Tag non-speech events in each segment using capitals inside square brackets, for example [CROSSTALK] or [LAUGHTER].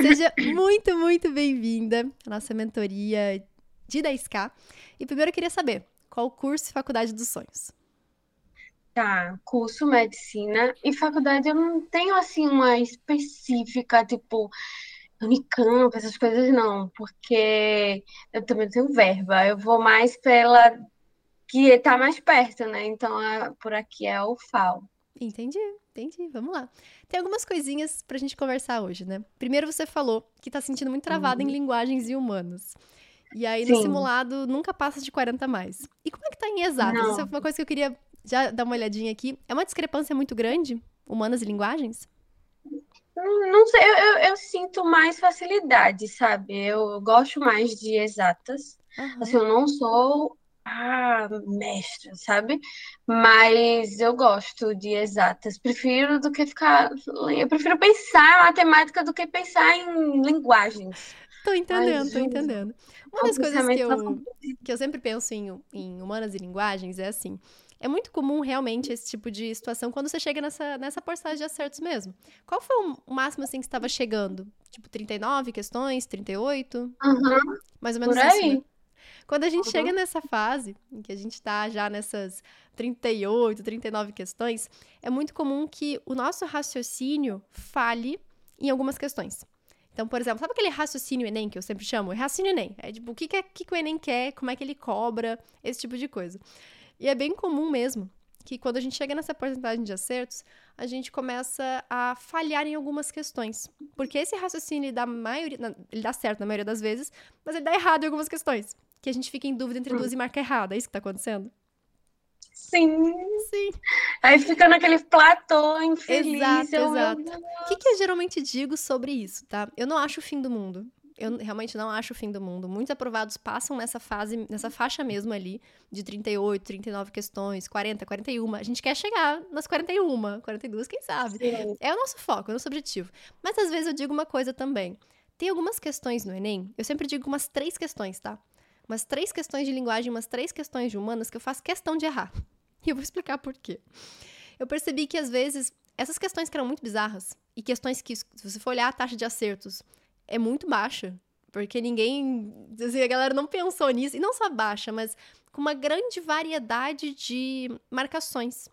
Seja muito, muito bem-vinda à nossa mentoria de 10K. E primeiro eu queria saber, qual curso e faculdade dos sonhos? Tá, curso medicina e faculdade eu não tenho assim uma específica, tipo Unicamp, essas coisas não, porque eu também tenho verba. Eu vou mais pela que tá mais perto, né? Então por aqui é o FAO. Entendi, entendi. Vamos lá. Tem algumas coisinhas pra gente conversar hoje, né? Primeiro você falou que tá sentindo muito travado uhum. em linguagens e humanos. E aí, Sim. no simulado, nunca passa de 40 mais. E como é que tá em exatas? Não. Isso é uma coisa que eu queria já dar uma olhadinha aqui. É uma discrepância muito grande, humanas e linguagens? Não sei, eu, eu, eu sinto mais facilidade, sabe? Eu gosto mais de exatas. Uhum. Assim, eu não sou ah, mestre, sabe? Mas eu gosto de exatas. Prefiro do que ficar. Eu prefiro pensar em matemática do que pensar em linguagens. Tô entendendo, Ai, tô entendendo. Uma das coisas que eu, que eu sempre penso em, em humanas e linguagens é assim. É muito comum realmente esse tipo de situação quando você chega nessa, nessa porcentagem de acertos mesmo. Qual foi o máximo assim que estava chegando? Tipo, 39 questões, 38? Uhum. Mais ou menos Por isso, né? Quando a gente uhum. chega nessa fase, em que a gente está já nessas 38, 39 questões, é muito comum que o nosso raciocínio falhe em algumas questões. Então, por exemplo, sabe aquele raciocínio Enem que eu sempre chamo? É raciocínio Enem. É tipo, o que, que, que, que o Enem quer, como é que ele cobra, esse tipo de coisa. E é bem comum mesmo que quando a gente chega nessa porcentagem de acertos, a gente começa a falhar em algumas questões. Porque esse raciocínio ele dá, maioria, ele dá certo na maioria das vezes, mas ele dá errado em algumas questões que a gente fica em dúvida entre duas e marca errada. É isso que tá acontecendo? Sim. Sim. Aí fica naquele platô infeliz. Exato, exato. O que, que eu geralmente digo sobre isso, tá? Eu não acho o fim do mundo. Eu realmente não acho o fim do mundo. Muitos aprovados passam nessa fase, nessa faixa mesmo ali, de 38, 39 questões, 40, 41. A gente quer chegar nas 41, 42, quem sabe? Sim. É o nosso foco, é o nosso objetivo. Mas às vezes eu digo uma coisa também. Tem algumas questões no Enem, eu sempre digo umas três questões, tá? Umas três questões de linguagem, umas três questões de humanas que eu faço questão de errar. [LAUGHS] E eu vou explicar por quê. Eu percebi que às vezes essas questões que eram muito bizarras e questões que, se você for olhar a taxa de acertos, é muito baixa, porque ninguém, assim, a galera não pensou nisso, e não só baixa, mas com uma grande variedade de marcações.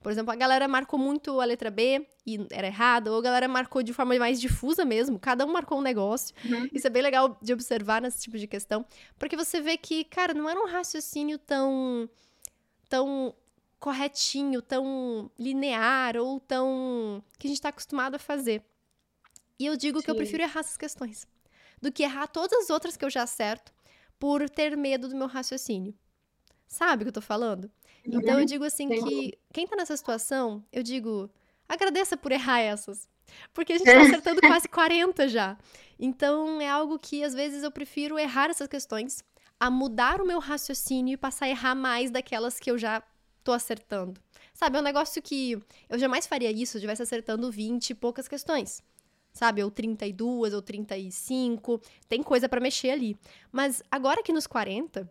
Por exemplo, a galera marcou muito a letra B e era errado, ou a galera marcou de forma mais difusa mesmo, cada um marcou um negócio. Uhum. Isso é bem legal de observar nesse tipo de questão, porque você vê que, cara, não era um raciocínio tão tão corretinho, tão linear ou tão que a gente está acostumado a fazer. E eu digo Sim. que eu prefiro errar essas questões do que errar todas as outras que eu já acerto por ter medo do meu raciocínio. Sabe o que eu tô falando? Então eu uhum. digo assim que quem tá nessa situação, eu digo, agradeça por errar essas. Porque a gente tá [LAUGHS] acertando quase 40 já. Então é algo que às vezes eu prefiro errar essas questões a mudar o meu raciocínio e passar a errar mais daquelas que eu já tô acertando. Sabe, é um negócio que eu jamais faria isso se eu estivesse acertando 20 e poucas questões. Sabe, ou 32 ou 35, tem coisa para mexer ali. Mas agora que nos 40,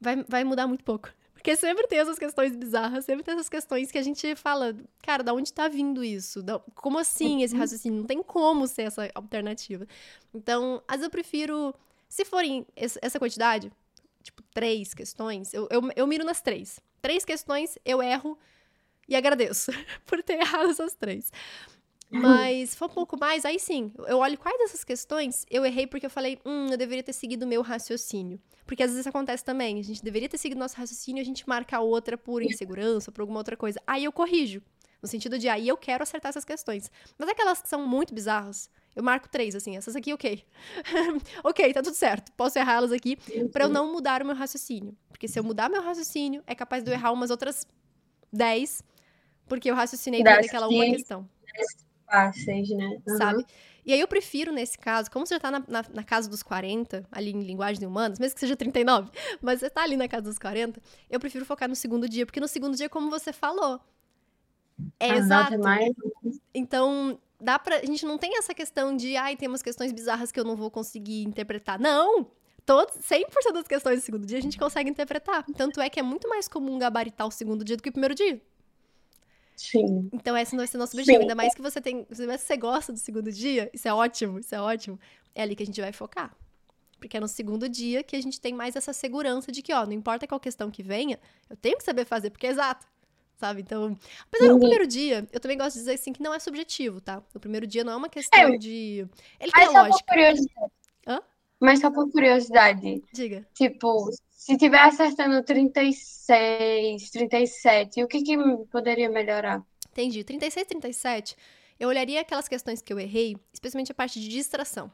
vai, vai mudar muito pouco. Porque sempre tem essas questões bizarras, sempre tem essas questões que a gente fala, cara, da onde tá vindo isso? como assim esse uhum. raciocínio? Não tem como ser essa alternativa. Então, às vezes eu prefiro, se forem essa quantidade, tipo, três questões, eu, eu, eu miro nas três. Três questões, eu erro e agradeço [LAUGHS] por ter errado essas três. Mas foi um pouco mais, aí sim, eu olho quais dessas questões eu errei porque eu falei, hum, eu deveria ter seguido o meu raciocínio. Porque às vezes acontece também. A gente deveria ter seguido nosso raciocínio e a gente marca a outra por insegurança, por alguma outra coisa. Aí eu corrijo. No sentido de, aí eu quero acertar essas questões. Mas aquelas que são muito bizarras, eu marco três, assim, essas aqui, ok. [LAUGHS] ok, tá tudo certo. Posso errar elas aqui para eu não mudar o meu raciocínio. Porque se eu mudar meu raciocínio, é capaz de eu errar umas outras dez, porque eu raciocinei daquela uma questão fáceis, né? Uhum. Sabe? E aí eu prefiro, nesse caso, como você já tá na, na, na, casa dos 40, ali em linguagem humanas, mesmo que seja 39, [LAUGHS] mas você tá ali na casa dos 40, eu prefiro focar no segundo dia, porque no segundo dia, como você falou, é exato. É mais... Então, dá pra. A gente não tem essa questão de, ai, tem umas questões bizarras que eu não vou conseguir interpretar. Não! Todos, 100% das questões do segundo dia a gente consegue interpretar. Tanto é que é muito mais comum gabaritar o segundo dia do que o primeiro dia. Sim. Então esse não vai ser nosso objetivo. Sim. Ainda mais que você tem. Se você gosta do segundo dia, isso é ótimo, isso é ótimo. É ali que a gente vai focar. Porque é no segundo dia que a gente tem mais essa segurança de que, ó, não importa qual questão que venha, eu tenho que saber fazer, porque é exato. Sabe? Então, apesar do primeiro dia, eu também gosto de dizer assim que não é subjetivo, tá? O primeiro dia não é uma questão é, de. Ele tem lógica. Por curiosidade. Hã? Mas só por curiosidade. Diga. Tipo, se tiver acertando 36, 37, o que, que poderia melhorar? Entendi. 36, 37, eu olharia aquelas questões que eu errei, especialmente a parte de distração.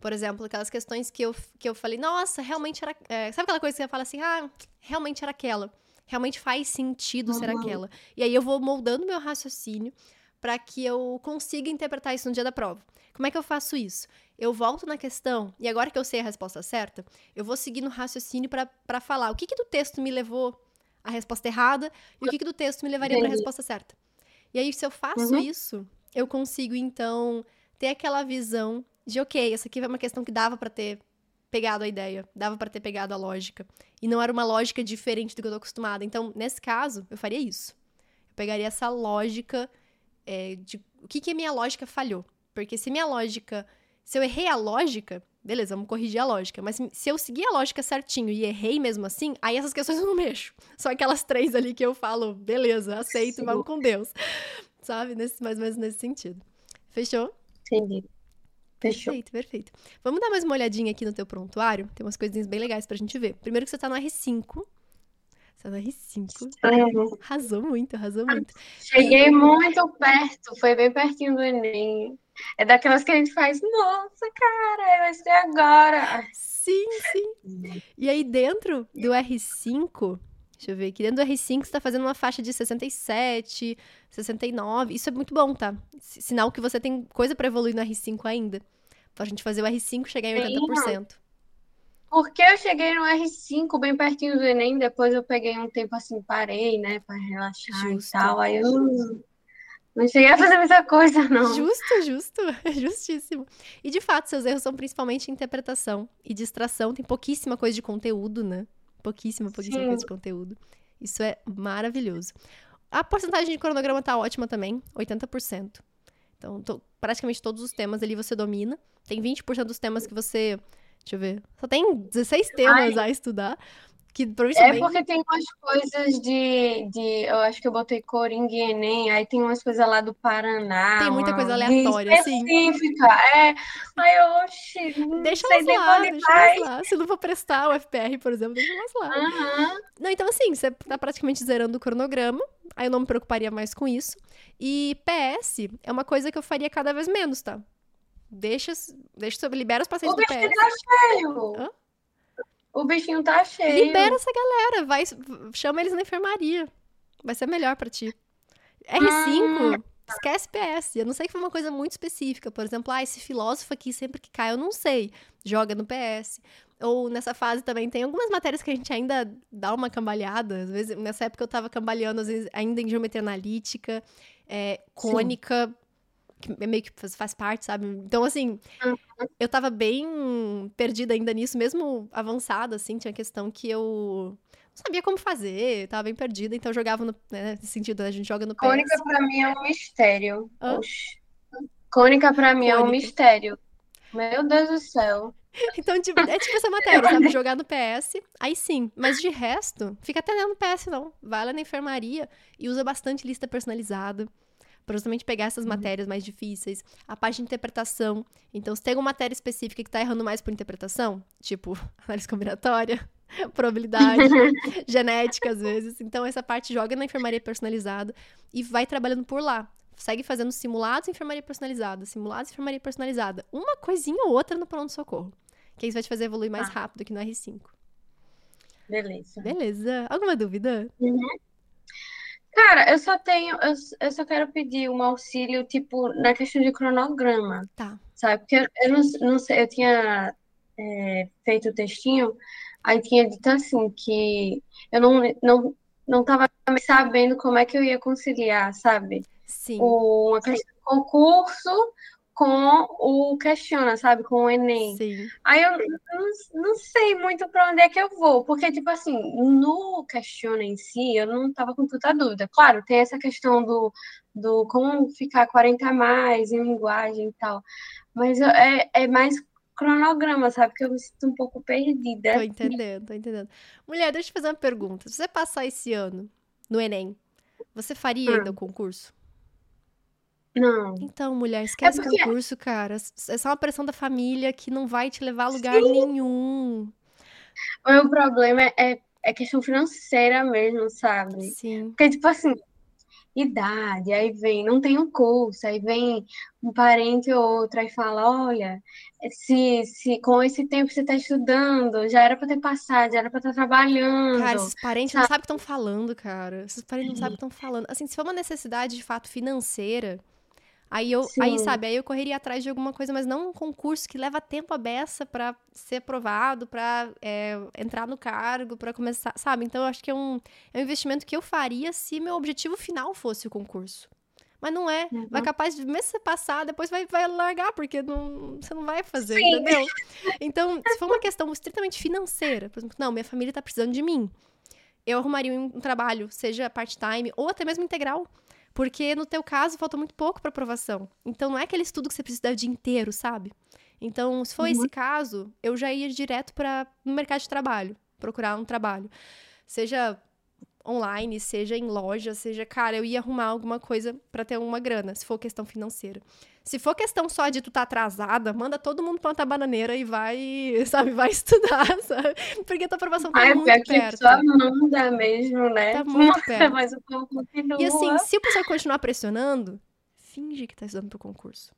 Por exemplo, aquelas questões que eu, que eu falei, nossa, realmente era. É, sabe aquela coisa que você fala assim, ah, realmente era aquela. Realmente faz sentido uhum. ser aquela. E aí eu vou moldando meu raciocínio para que eu consiga interpretar isso no dia da prova. Como é que eu faço isso? Eu volto na questão, e agora que eu sei a resposta certa, eu vou seguir no raciocínio para falar o que, que do texto me levou à resposta errada e o que, que do texto me levaria para a resposta certa. E aí, se eu faço uhum. isso, eu consigo, então, ter aquela visão de ok, essa aqui foi uma questão que dava para ter pegado a ideia, dava para ter pegado a lógica. E não era uma lógica diferente do que eu tô acostumada. Então, nesse caso, eu faria isso. Eu pegaria essa lógica é, de o que, que a minha lógica falhou. Porque se minha lógica. Se eu errei a lógica, beleza, vamos corrigir a lógica. Mas se eu seguir a lógica certinho e errei mesmo assim, aí essas questões eu não [LAUGHS] mexo. Só aquelas três ali que eu falo, beleza, aceito, Sim. vamos com Deus. Sabe? Nesse, mais ou menos nesse sentido. Fechou? Entendi. Fechou. Perfeito, perfeito. Vamos dar mais uma olhadinha aqui no teu prontuário. Tem umas coisinhas bem legais pra gente ver. Primeiro que você tá no R5. Você tá no R5. Uhum. Arrasou muito, arrasou muito. Cheguei muito perto, foi bem pertinho do Enem. É daquelas que a gente faz, nossa, cara, vai ser agora. Sim, sim. E aí dentro do R5, Deixa eu ver aqui. Dentro do R5 você está fazendo uma faixa de 67, 69. Isso é muito bom, tá? Sinal que você tem coisa para evoluir no R5 ainda. Pra gente fazer o R5 chegar em 80%. Porque eu cheguei no R5 bem pertinho do Enem, depois eu peguei um tempo assim, parei, né, para relaxar Justo. e tal. Aí eu não, não cheguei a fazer muita coisa, não. Justo, justo. [LAUGHS] Justíssimo. E de fato, seus erros são principalmente interpretação e distração. Tem pouquíssima coisa de conteúdo, né? Pouquíssima, pouquíssima Sim. coisa de conteúdo. Isso é maravilhoso. A porcentagem de cronograma tá ótima também, 80%. Então, tô, praticamente todos os temas ali você domina. Tem 20% dos temas que você. Deixa eu ver. Só tem 16 temas Ai. a estudar. Que É porque tem umas coisas de, de. Eu acho que eu botei Coringa e Enem, aí tem umas coisas lá do Paraná. Tem muita coisa aleatória, assim. Específica, é. Aí, oxi, deixa elas lá, deixa elas lá. Se não for prestar o FPR, por exemplo, deixa elas lá. Uhum. Não, então assim, você tá praticamente zerando o cronograma, aí eu não me preocuparia mais com isso. E PS é uma coisa que eu faria cada vez menos, tá? Deixa, deixa libera os pacientes o do PS. Tá cheio. Hã? O bichinho tá cheio. Libera essa galera, vai, chama eles na enfermaria. Vai ser melhor para ti. R5, ah. esquece PS. Eu não sei que foi uma coisa muito específica. Por exemplo, ah, esse filósofo aqui sempre que cai, eu não sei. Joga no PS. Ou nessa fase também tem algumas matérias que a gente ainda dá uma cambaleada. Às vezes, nessa época eu tava cambaleando, às vezes, ainda em geometria analítica, é, cônica. Sim que meio que faz parte, sabe? Então, assim, eu tava bem perdida ainda nisso, mesmo avançada, assim, tinha questão que eu não sabia como fazer, tava bem perdida, então eu jogava no, né, nesse sentido, a gente joga no PS. Cônica pra mim é um mistério. Cônica pra mim Cônica. é um mistério. Meu Deus do céu. [LAUGHS] Então, tipo, é tipo essa matéria, sabe? [LAUGHS] Jogar no PS, aí sim. Mas de resto, fica até no PS, não. Vai lá na enfermaria e usa bastante lista personalizada para justamente pegar essas uhum. matérias mais difíceis. A parte de interpretação. Então, se tem alguma matéria específica que está errando mais por interpretação, tipo [LAUGHS] análise combinatória, [LAUGHS] probabilidade, [LAUGHS] genética às vezes. Então, essa parte joga na enfermaria personalizada e vai trabalhando por lá. Segue fazendo simulados em enfermaria personalizada, simulados em enfermaria personalizada. Uma coisinha ou outra no pronto-socorro. Que isso vai te fazer evoluir mais ah. rápido que no R5. Beleza. Beleza. Alguma dúvida? Uhum. Cara, eu só tenho, eu, eu só quero pedir um auxílio, tipo, na questão de cronograma. Tá. Sabe? Porque eu, eu não, não sei, eu tinha é, feito o textinho, aí tinha dito assim, que eu não, não, não tava sabendo como é que eu ia conciliar, sabe? Sim. O, uma questão de concurso com o questiona, sabe? Com o Enem. Sim. Aí eu não, não sei muito para onde é que eu vou, porque, tipo assim, no questiona em si, eu não tava com tanta dúvida. Claro, tem essa questão do, do como ficar 40 a mais em linguagem e tal, mas é, é mais cronograma, sabe? Que eu me sinto um pouco perdida. Tô entendendo, tô entendendo. Mulher, deixa eu fazer uma pergunta. Se você passar esse ano no Enem, você faria hum. ainda o concurso? Não. Então, mulher, esquece é porque... concurso, cara. É só uma pressão da família que não vai te levar a lugar Sim. nenhum. O meu problema é, é questão financeira mesmo, sabe? Sim. Porque, tipo assim, idade, aí vem, não tem um curso, aí vem um parente ou outro e fala, olha, se, se com esse tempo você está estudando, já era para ter passado, já era para estar tá trabalhando. Cara, esses parentes sabe? não sabem o que estão falando, cara. Esses parentes não sabem o que estão falando. Assim, se for uma necessidade de fato financeira, Aí eu, aí, sabe, aí eu correria atrás de alguma coisa, mas não um concurso que leva tempo a beça para ser aprovado, para é, entrar no cargo, para começar, sabe? Então eu acho que é um, é um investimento que eu faria se meu objetivo final fosse o concurso. Mas não é. Uhum. Vai capaz de, mesmo você passar, depois vai, vai largar, porque não, você não vai fazer, Sim. entendeu? [LAUGHS] Então, se for uma questão estritamente financeira, por exemplo, não, minha família tá precisando de mim. Eu arrumaria um, um trabalho, seja part-time ou até mesmo integral. Porque no teu caso faltou muito pouco para aprovação. Então não é aquele estudo que você precisa o dia inteiro, sabe? Então, se for uhum. esse caso, eu já ia direto para no mercado de trabalho, procurar um trabalho. Seja online, seja em loja, seja, cara, eu ia arrumar alguma coisa para ter uma grana, se for questão financeira. Se for questão só de tu tá atrasada, manda todo mundo plantar bananeira e vai, [LAUGHS] sabe, vai estudar, [LAUGHS] sabe? Porque a tua aprovação tá Ai, muito perto. Que só manda mesmo, né? Tá muito Nossa, perto. Mas o povo continua. E assim, se o pessoal continuar pressionando, finge que tá estudando pro concurso.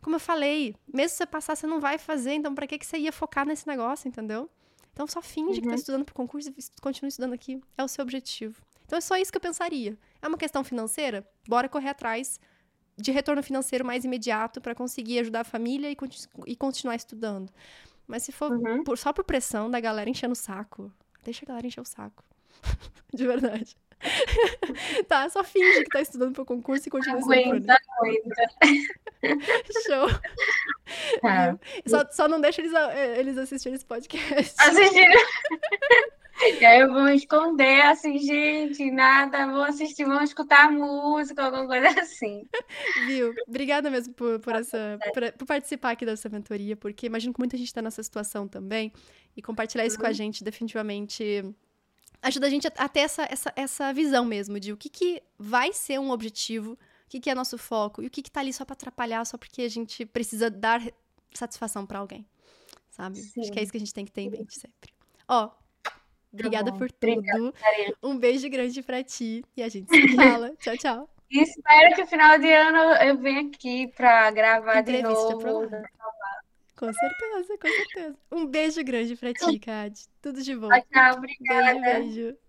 Como eu falei, mesmo se você passar, você não vai fazer, então pra que, que você ia focar nesse negócio, entendeu? Então só finge uhum. que tá uhum. estudando pro concurso e continue estudando aqui. É o seu objetivo. Então é só isso que eu pensaria. É uma questão financeira? Bora correr atrás de retorno financeiro mais imediato para conseguir ajudar a família e, e, continuar estudando. Mas se for uhum. por, só por pressão da galera enchendo o saco, deixa a galera encher o saco. [LAUGHS] de verdade. Tá, só finge que tá estudando pro concurso e continua estudando. Aguenta, aguenta. [LAUGHS] Show. Tá. Só, só não deixa eles, eh, eles assistirem esse podcast. Assistirem. [LAUGHS] E aí eu vou esconder assim, gente, nada, vou assistir, vou escutar música, alguma coisa assim. Viu? Obrigada mesmo por, por, essa, por, por, participar aqui dessa mentoria, porque imagino que muita gente está nessa situação também. E compartilhar isso uhum. com a uhum. gente definitivamente ajuda a gente a, ter essa, essa, essa visão mesmo de o que, que vai ser um objetivo, o que, que é nosso foco e o que, que tá ali só para atrapalhar, só porque a gente precisa dar satisfação para alguém. Sabe? Sim. Acho que é isso que a gente tem que ter em mente sempre. Ó, Obrigada tá por tudo. Obrigada, um beijo grande para ti e a gente se [LAUGHS] fala. tchau, tchau. E espero que no final de ano eu venha aqui para gravar Entrevista de novo. Com certeza, com certeza. Um beijo grande para ti, Cade. Tudo de bom. Tchau, obrigada. Beijo, beijo.